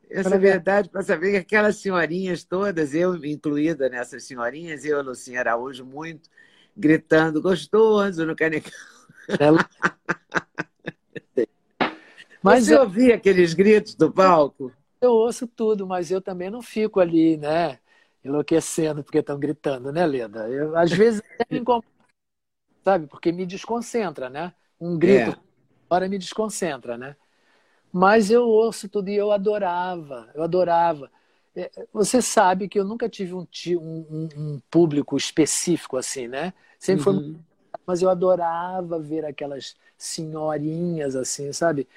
essa verdade para saber que aquelas senhorinhas todas, eu incluída nessas senhorinhas, eu Lucinha Araújo, muito, gritando gostoso no canecão. Ela... Mas Você eu... ouvia aqueles gritos do palco? Eu ouço tudo, mas eu também não fico ali, né? Enlouquecendo porque estão gritando, né, Leda? Eu, às vezes até me incomoda, sabe? Porque me desconcentra, né? Um grito, é. hora me desconcentra, né? Mas eu ouço tudo e eu adorava, eu adorava. É, você sabe que eu nunca tive um, um, um público específico assim, né? Sempre uhum. foi. Mas eu adorava ver aquelas senhorinhas assim, sabe?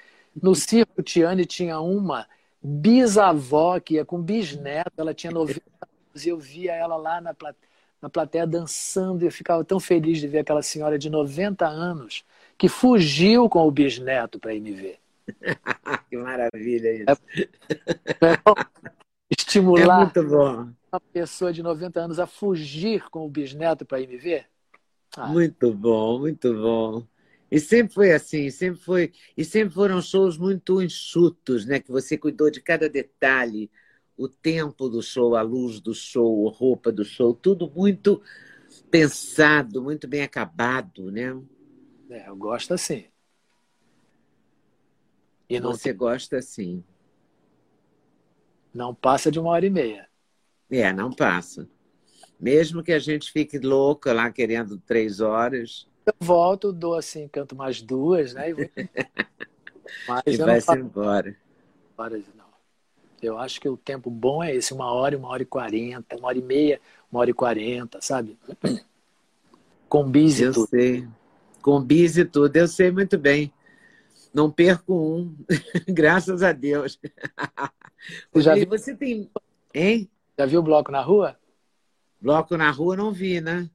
No circo Tiane tinha uma bisavó que ia com bisneto, ela tinha 90 anos e eu via ela lá na plateia, na plateia dançando e eu ficava tão feliz de ver aquela senhora de 90 anos que fugiu com o bisneto para ir me ver. que maravilha isso. É estimular é uma pessoa de 90 anos a fugir com o bisneto para ir me ver? Ah. Muito bom, muito bom. E sempre foi assim, sempre foi, e sempre foram shows muito enxutos, né? Que você cuidou de cada detalhe, o tempo do show, a luz do show, a roupa do show, tudo muito pensado, muito bem acabado, né? É, eu gosto assim. E não Você gosta sim. Não passa de uma hora e meia. É, não passa. Mesmo que a gente fique louca lá querendo três horas. Eu volto, dou assim, canto mais duas, né? E, vou... Mas e vai se embora. Não. Eu acho que o tempo bom é esse, uma hora, uma hora e quarenta, uma hora e meia, uma hora e quarenta, sabe? Com bis e eu tudo. Sei. Com bis e tudo, eu sei muito bem. Não perco um, graças a Deus. Você já viu? Você tem. Hein? Já viu o bloco na rua? Bloco na rua não vi, né?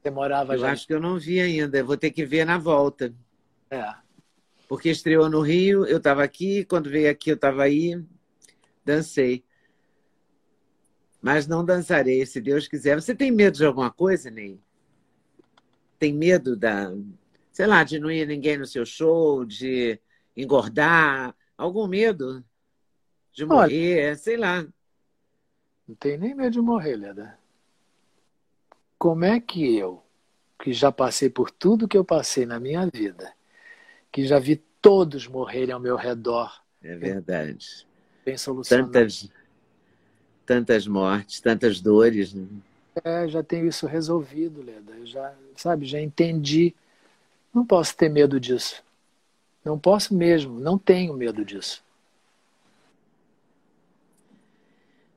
Você morava eu já? Eu acho que eu não vi ainda. Eu vou ter que ver na volta. É. Porque estreou no Rio, eu estava aqui, quando veio aqui eu estava aí, dancei. Mas não dançarei, se Deus quiser. Você tem medo de alguma coisa, Ney? Tem medo da, sei lá, de não ir ninguém no seu show, de engordar, algum medo de morrer, Olha, sei lá. Não tenho nem medo de morrer, Leda. Como é que eu, que já passei por tudo que eu passei na minha vida, que já vi todos morrerem ao meu redor. É verdade. Bem solucionado. Tantas, tantas mortes, tantas dores. Né? É, já tenho isso resolvido, Leda. Eu já, sabe, já entendi não posso ter medo disso. Não posso mesmo, não tenho medo disso.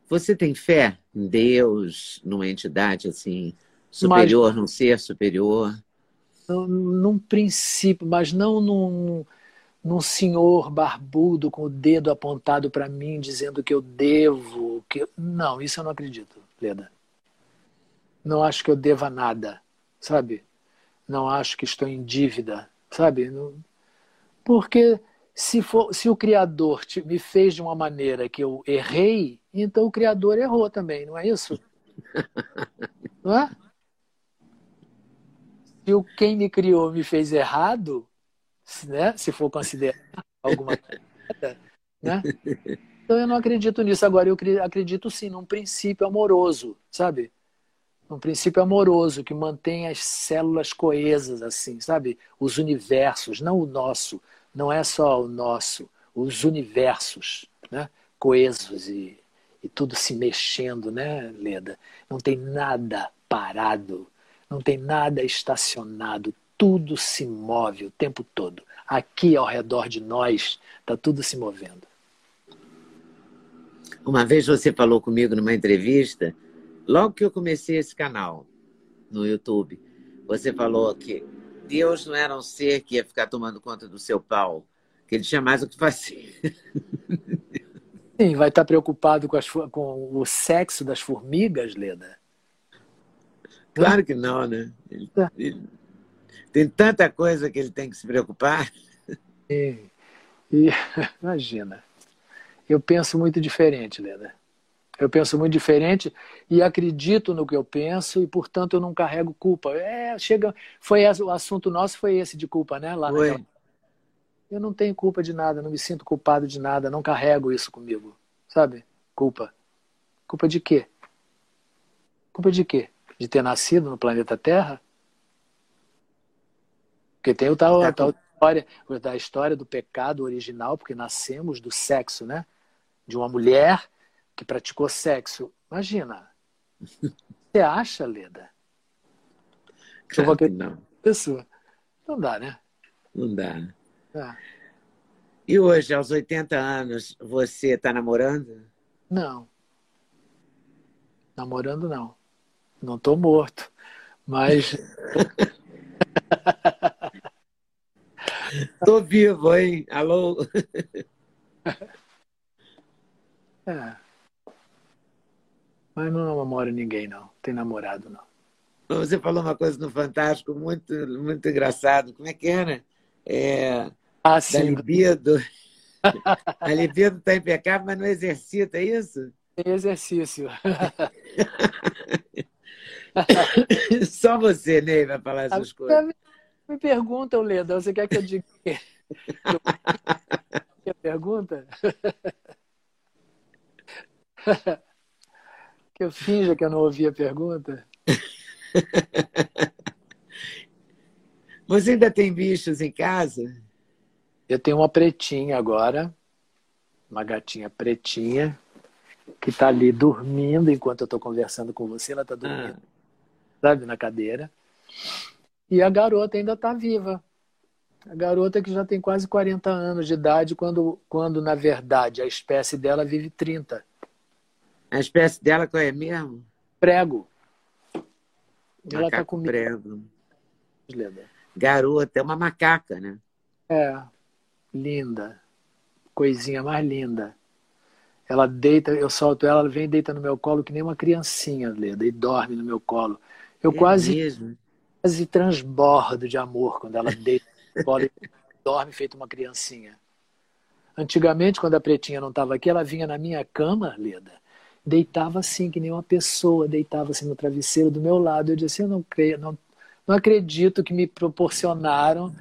Você tem fé em Deus, numa entidade assim superior, mas, num ser superior? Num, num princípio, mas não num, num senhor barbudo com o dedo apontado para mim, dizendo que eu devo. que Não, isso eu não acredito, Leda. Não acho que eu deva nada, sabe? Não acho que estou em dívida, sabe? Porque se, for, se o Criador me fez de uma maneira que eu errei, então o Criador errou também, não é isso? Não é? Se o quem me criou me fez errado, né? se for considerar alguma coisa, né? Então eu não acredito nisso. Agora eu acredito sim num princípio amoroso, sabe? Um princípio amoroso que mantém as células coesas, assim, sabe? Os universos, não o nosso, não é só o nosso, os universos, né? Coesos e, e tudo se mexendo, né, Leda? Não tem nada parado, não tem nada estacionado, tudo se move o tempo todo. Aqui ao redor de nós está tudo se movendo. Uma vez você falou comigo numa entrevista, logo que eu comecei esse canal no YouTube, você falou que Deus não era um ser que ia ficar tomando conta do seu pau, que ele tinha mais o que fazer. Sim, vai estar preocupado com, as, com o sexo das formigas, Leda? Claro que não, né? Ele, é. ele, tem tanta coisa que ele tem que se preocupar. E, e, imagina, eu penso muito diferente, Leda. Eu penso muito diferente e acredito no que eu penso e, portanto, eu não carrego culpa. É, chega, foi esse, o assunto nosso foi esse de culpa, né? Lá foi. Naquela... Eu não tenho culpa de nada, não me sinto culpado de nada, não carrego isso comigo, sabe? Culpa. Culpa de quê? Culpa de quê? De ter nascido no planeta Terra? Porque tem o tal, é, tal história, da história do pecado original, porque nascemos do sexo, né? De uma mulher que praticou sexo. Imagina. Você acha, Leda? Que eu vou não. Pessoa. Não dá, né? Não dá. É. E hoje, aos 80 anos, você está namorando? Não. Namorando, não. Não estou morto. Mas. Tô vivo, hein? Alô? É. Mas não namoro ninguém, não. Tem namorado, não. Você falou uma coisa no Fantástico muito, muito engraçado. Como é que era? É, ah, sim. Da libido. A libido está impecável, mas não exercita, é isso? Tem exercício. Só você, Ney, vai falar essas coisas. Me perguntam, Leda, você quer que eu diga que pergunta? que eu finja que eu não ouvi a pergunta? Você ainda tem bichos em casa? Eu tenho uma pretinha agora, uma gatinha pretinha, que está ali dormindo enquanto eu estou conversando com você. Ela está dormindo, ah. sabe, na cadeira. E a garota ainda está viva. A garota que já tem quase 40 anos de idade, quando, quando na verdade a espécie dela vive 30. A espécie dela qual é mesmo? Prego. Ela está comigo. Prego. Garota, é uma macaca, né? É, linda. Coisinha mais linda. Ela deita, eu solto ela, ela vem e deita no meu colo que nem uma criancinha, Leda, e dorme no meu colo. Eu é quase. Mesmo? Quase transbordo de amor quando ela deita e dorme feito uma criancinha. Antigamente, quando a pretinha não estava aqui, ela vinha na minha cama, Leda, deitava assim, que nem uma pessoa, deitava assim no travesseiro do meu lado. Eu disse, eu não creio, não, não acredito que me proporcionaram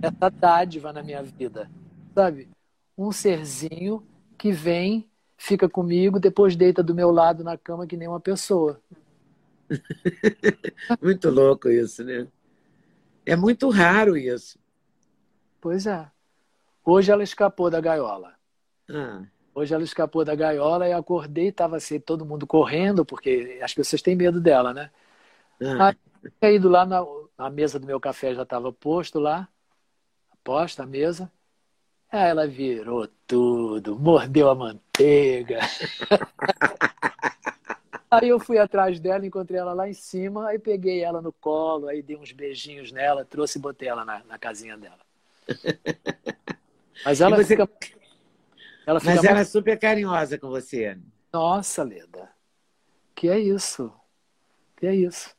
essa dádiva na minha vida, sabe? Um serzinho que vem, fica comigo, depois deita do meu lado na cama que nem uma pessoa. muito louco isso, né? É muito raro isso. Pois é. Hoje ela escapou da gaiola. Ah. Hoje ela escapou da gaiola e acordei estava assim, todo mundo correndo, porque as pessoas têm medo dela, né? Ah. Aí, ido lá na, na mesa do meu café já estava posto lá, posta a mesa. Aí ela virou tudo, mordeu a manteiga. Aí eu fui atrás dela, encontrei ela lá em cima, aí peguei ela no colo, aí dei uns beijinhos nela, trouxe e botei ela na, na casinha dela. Mas ela você... fica. Ela fica Mas ela é super carinhosa com você. Nossa, Leda. Que é isso? Que é isso?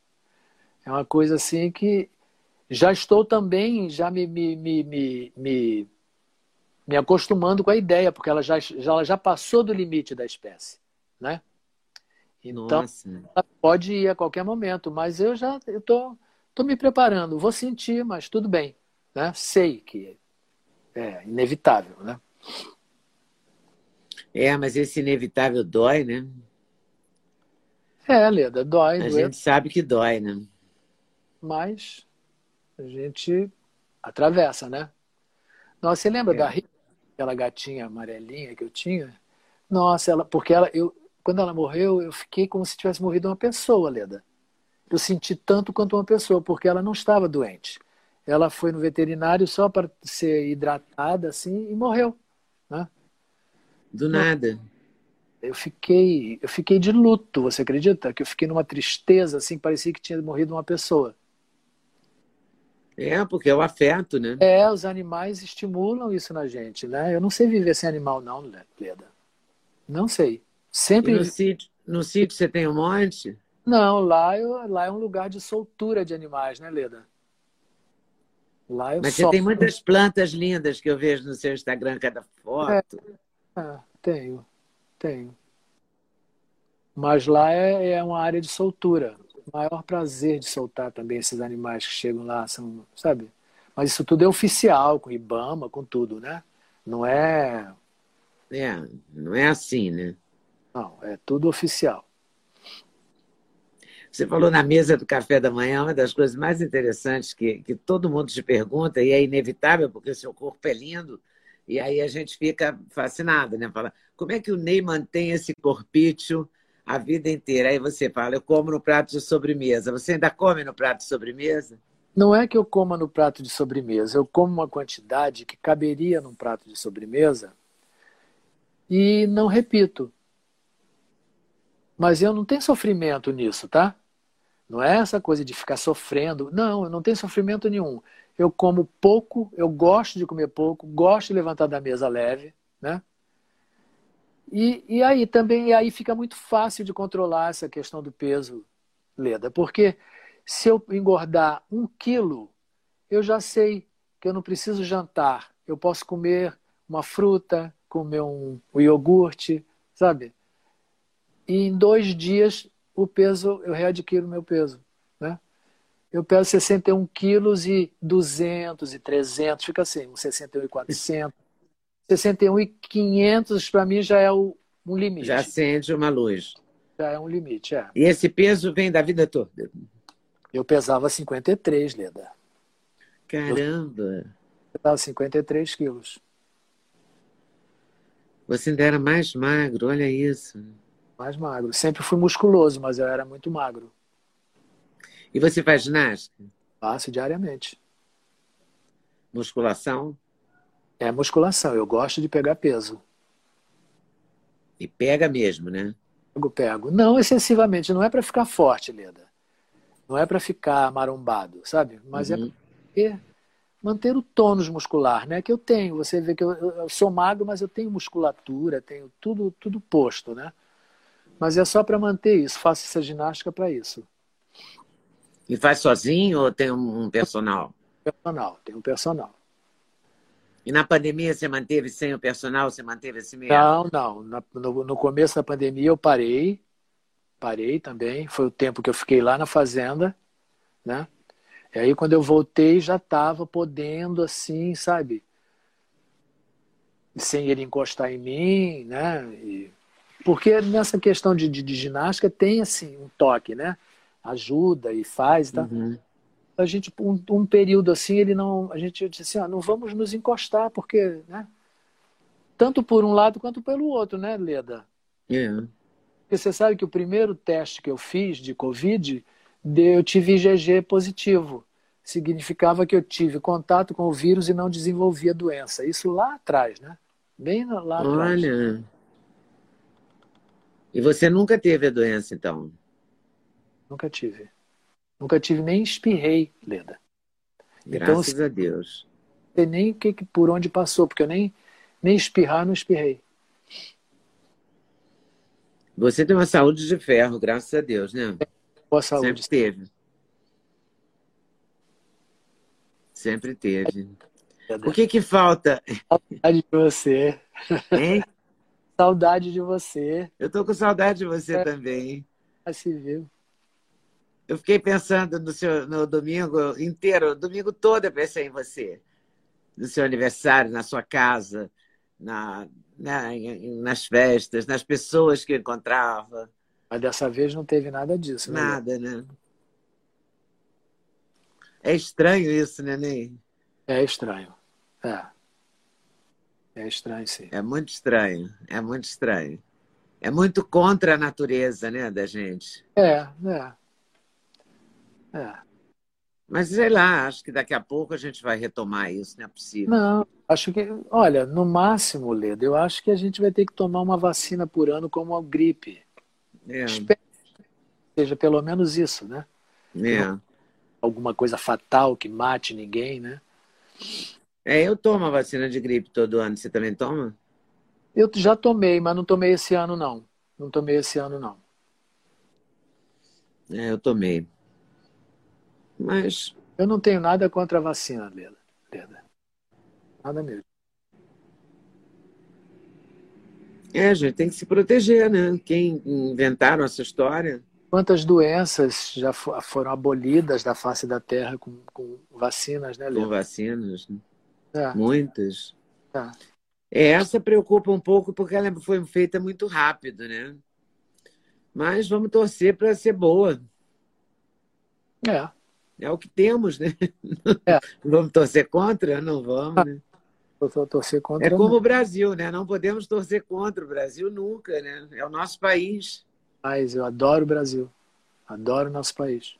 É uma coisa assim que já estou também já me, me, me, me, me, me acostumando com a ideia, porque ela já, já, ela já passou do limite da espécie, né? Então, Nossa. ela pode ir a qualquer momento, mas eu já estou tô, tô me preparando. Vou sentir, mas tudo bem, né? Sei que é inevitável, né? É, mas esse inevitável dói, né? É, Leda, dói. A gente sabe que dói, né? Mas a gente atravessa, né? Nossa, você lembra é. da Rita, aquela gatinha amarelinha que eu tinha? Nossa, ela, porque ela, eu, quando ela morreu, eu fiquei como se tivesse morrido uma pessoa, Leda. Eu senti tanto quanto uma pessoa, porque ela não estava doente. Ela foi no veterinário só para ser hidratada, assim, e morreu. Né? Do nada. Eu fiquei, eu fiquei de luto, você acredita? Que eu fiquei numa tristeza, assim, parecia que tinha morrido uma pessoa. É, porque é o afeto, né? É, os animais estimulam isso na gente, né? Eu não sei viver sem animal, não, Leda. Não sei. Sempre. E no sítio, no sítio você tem um monte? Não, lá, eu, lá é um lugar de soltura de animais, né, Leda? Lá eu Mas você tem muitas plantas lindas que eu vejo no seu Instagram, cada foto. É, é tenho, tenho. Mas lá é, é uma área de soltura maior prazer de soltar também esses animais que chegam lá, são, sabe? Mas isso tudo é oficial, com IBAMA, com tudo, né? Não é. É, não é assim, né? Não, é tudo oficial. Você falou na mesa do café da manhã, uma das coisas mais interessantes que, que todo mundo te pergunta, e é inevitável, porque o seu corpo é lindo, e aí a gente fica fascinado, né? Fala, como é que o Ney mantém esse corpício a vida inteira. Aí você fala, eu como no prato de sobremesa. Você ainda come no prato de sobremesa? Não é que eu coma no prato de sobremesa, eu como uma quantidade que caberia num prato de sobremesa e não repito. Mas eu não tenho sofrimento nisso, tá? Não é essa coisa de ficar sofrendo. Não, eu não tenho sofrimento nenhum. Eu como pouco, eu gosto de comer pouco, gosto de levantar da mesa leve, né? E, e aí também e aí fica muito fácil de controlar essa questão do peso, Leda, porque se eu engordar um quilo, eu já sei que eu não preciso jantar. Eu posso comer uma fruta, comer um, um iogurte, sabe? E em dois dias o peso, eu readquiro o meu peso, né? Eu peso 61 quilos e 200 e 300, fica assim, 61 e 400. 61 e 500 para mim já é o, um limite. Já acende uma luz. Já é um limite, é. E esse peso vem da vida toda? Eu pesava 53, Leda. Caramba! Eu pesava 53 quilos. Você ainda era mais magro, olha isso. Mais magro. Sempre fui musculoso, mas eu era muito magro. E você faz ginástica? Faço diariamente. Musculação? É musculação, eu gosto de pegar peso. E pega mesmo, né? Pego, pego. Não excessivamente, não é para ficar forte, Leda. Não é para ficar marombado, sabe? Mas é uhum. é para manter o tônus muscular, né? Que eu tenho. Você vê que eu, eu, sou magro, mas eu tenho musculatura, tenho tudo, tudo posto, né? Mas é só para manter isso. Faço essa ginástica para isso. E faz sozinho ou tem um personal? Personal, tem um personal. E na pandemia você manteve sem o personal, você manteve assim mesmo? Não, não. No, no começo da pandemia eu parei, parei também. Foi o tempo que eu fiquei lá na fazenda, né? E aí quando eu voltei já estava podendo assim, sabe? Sem ele encostar em mim, né? E... Porque nessa questão de, de, de, ginástica tem assim um toque, né? Ajuda e faz, tá? Uhum a gente um, um, período assim ele não a gente disse assim, ah, não vamos nos encostar porque né tanto por um lado quanto pelo outro né Leda yeah. É. porque você sabe que o primeiro teste que eu fiz de covid eu tive IgG positivo significava que eu tive contato com o vírus e não desenvolvi a doença isso lá atrás né bem lá atrás olha e você nunca teve a doença então nunca tive Nunca tive nem espirrei, Leda. Então, Graças então, a Deus. sei nem que, por onde passou, porque eu nem, nem espirrar não espirrei. Você tem uma saúde de ferro, graças a Deus, né? Boa saúde. Sempre teve. Sempre teve. O que que falta? Saudade de você. Hein? Saudade de você. Eu tô com saudade de você é. também. Ah, se viu. Eu fiquei pensando no seu no domingo inteiro, domingo todo eu pensei em você. No seu aniversário, na sua casa, na, na, nas festas, nas pessoas que eu encontrava. Mas dessa vez não teve nada disso, né? Nada, né? É estranho isso, né, Ney? É estranho. É. É estranho, sim. É muito estranho. É muito estranho. É muito contra a natureza, né, da gente. É, é. É. Mas sei lá, acho que daqui a pouco a gente vai retomar isso, não é possível. Não, acho que, olha, no máximo, Leda, eu acho que a gente vai ter que tomar uma vacina por ano como a gripe. É. Espero que seja pelo menos isso, né? É. Alguma coisa fatal que mate ninguém, né? É, eu tomo a vacina de gripe todo ano. Você também toma? Eu já tomei, mas não tomei esse ano, não. Não tomei esse ano, não. É, eu tomei. Mas. Eu não tenho nada contra a vacina, Leda. Leda. Nada mesmo. É, gente, tem que se proteger, né? Quem inventaram essa história. Quantas doenças já foram abolidas da face da Terra com, com vacinas, né, Leda? Com vacinas. Né? É. Muitas. É. é. Essa preocupa um pouco porque ela foi feita muito rápido, né? Mas vamos torcer para ser boa. É. É o que temos, né? É. Vamos torcer contra? Não vamos, né? torcer contra. É como o Brasil, né? Não podemos torcer contra o Brasil nunca, né? É o nosso país. Mas eu adoro o Brasil. Adoro o nosso país.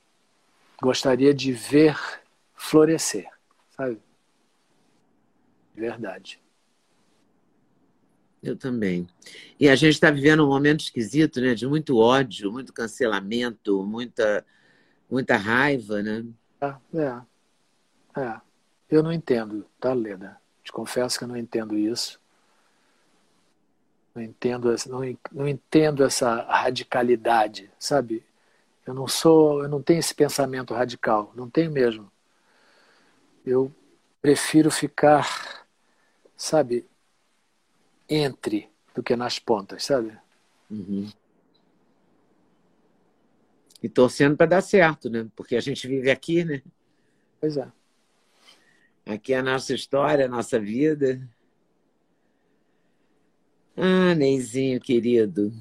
Gostaria de ver florescer, sabe? Verdade. Eu também. E a gente está vivendo um momento esquisito, né? De muito ódio, muito cancelamento, muita muita raiva, né? É, é. é. Eu não entendo, tá, Leda? Te confesso que eu não entendo isso. Não entendo, não, não entendo essa radicalidade, sabe? Eu não sou, eu não tenho esse pensamento radical, não tenho mesmo. Eu prefiro ficar, sabe, entre do que nas pontas, sabe? Uhum. E torcendo para dar certo, né? Porque a gente vive aqui, né? Pois é. Aqui é a nossa história, a nossa vida. Ah, Neizinho, querido.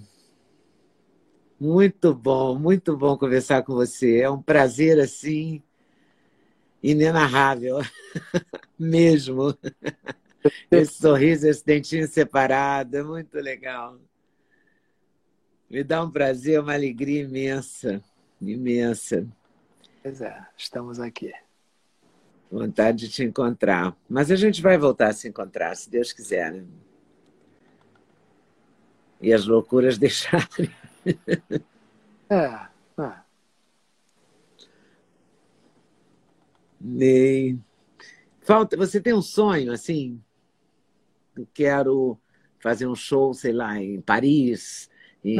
Muito bom, muito bom conversar com você. É um prazer, assim, inenarrável. Mesmo. Esse sorriso, esse dentinho separado, é muito legal. Me dá um prazer, uma alegria imensa imensa. Pois é, estamos aqui. Vontade de te encontrar. Mas a gente vai voltar a se encontrar, se Deus quiser. Né? E as loucuras deixarem. É, é. Nem. Falta. Você tem um sonho assim? Quero fazer um show, sei lá, em Paris, em,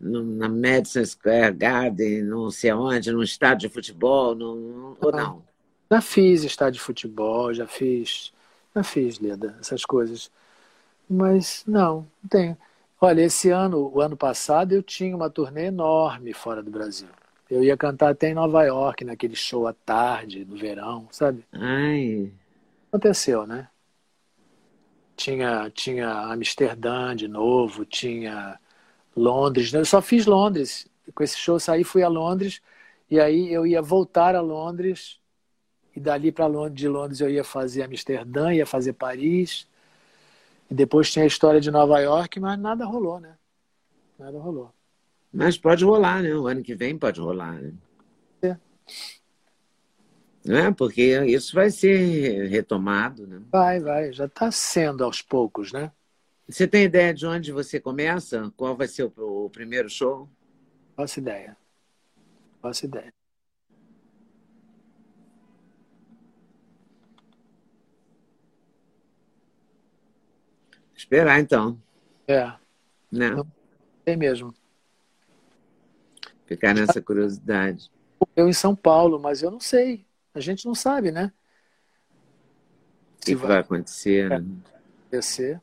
Não na Madison Square Garden, não sei onde, num estádio de futebol, não, ou não? Já fiz estádio de futebol, já fiz, já fiz, Leda, essas coisas. Mas não, não tenho. Olha, esse ano, o ano passado, eu tinha uma turnê enorme fora do Brasil. Eu ia cantar até em Nova York, naquele show à tarde, no verão, sabe? Ai. Aconteceu, né? Tinha, tinha Amsterdã de novo, tinha Londres. Né? Eu só fiz Londres. Com esse show saí, fui a Londres e aí eu ia voltar a Londres e dali para Londres, de Londres eu ia fazer Amsterdã, ia fazer Paris e depois tinha a história de Nova York, mas nada rolou, né? Nada rolou. Mas pode rolar, né? O ano que vem pode rolar, né? É né? Porque isso vai ser retomado, né? Vai, vai, já está sendo aos poucos, né? Você tem ideia de onde você começa? Qual vai ser o, o primeiro show? Faço ideia. Faço ideia. Esperar então. É. Né? Não tem mesmo. Ficar nessa curiosidade. Eu em São Paulo, mas eu não sei. A gente não sabe, né? O que, que vai acontecer? É. né? acontecer.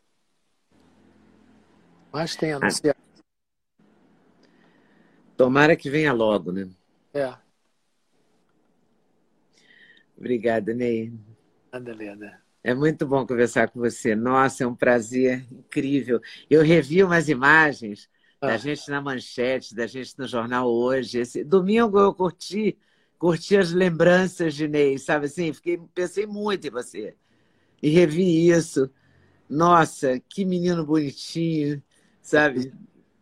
Mas tem anunciado. Tomara que venha logo, né? É. Obrigada, Ney. Nada, Leda. É muito bom conversar com você. Nossa, é um prazer incrível. Eu revi umas imagens da Ah. gente na manchete, da gente no jornal hoje. Esse domingo eu curti, curti as lembranças de Ney, sabe assim? Fiquei, pensei muito em você. E revi isso. Nossa, que menino bonitinho, sabe?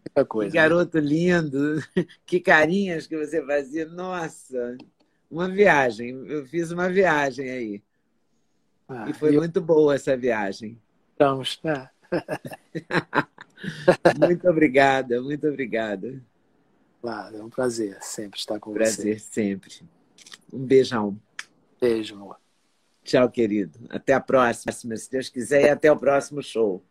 Muita Que coisa. né? garoto lindo, que carinhas que você fazia. Nossa, uma viagem. Eu fiz uma viagem aí. Ah, E foi e muito boa essa viagem. estamos, né? Muito obrigada, muito obrigada. Claro, é um prazer sempre estar com Prazer sempre. Um beijão. você. Beijo, amor. Tchau, querido. Até a próxima, se Deus quiser, e até o próximo show.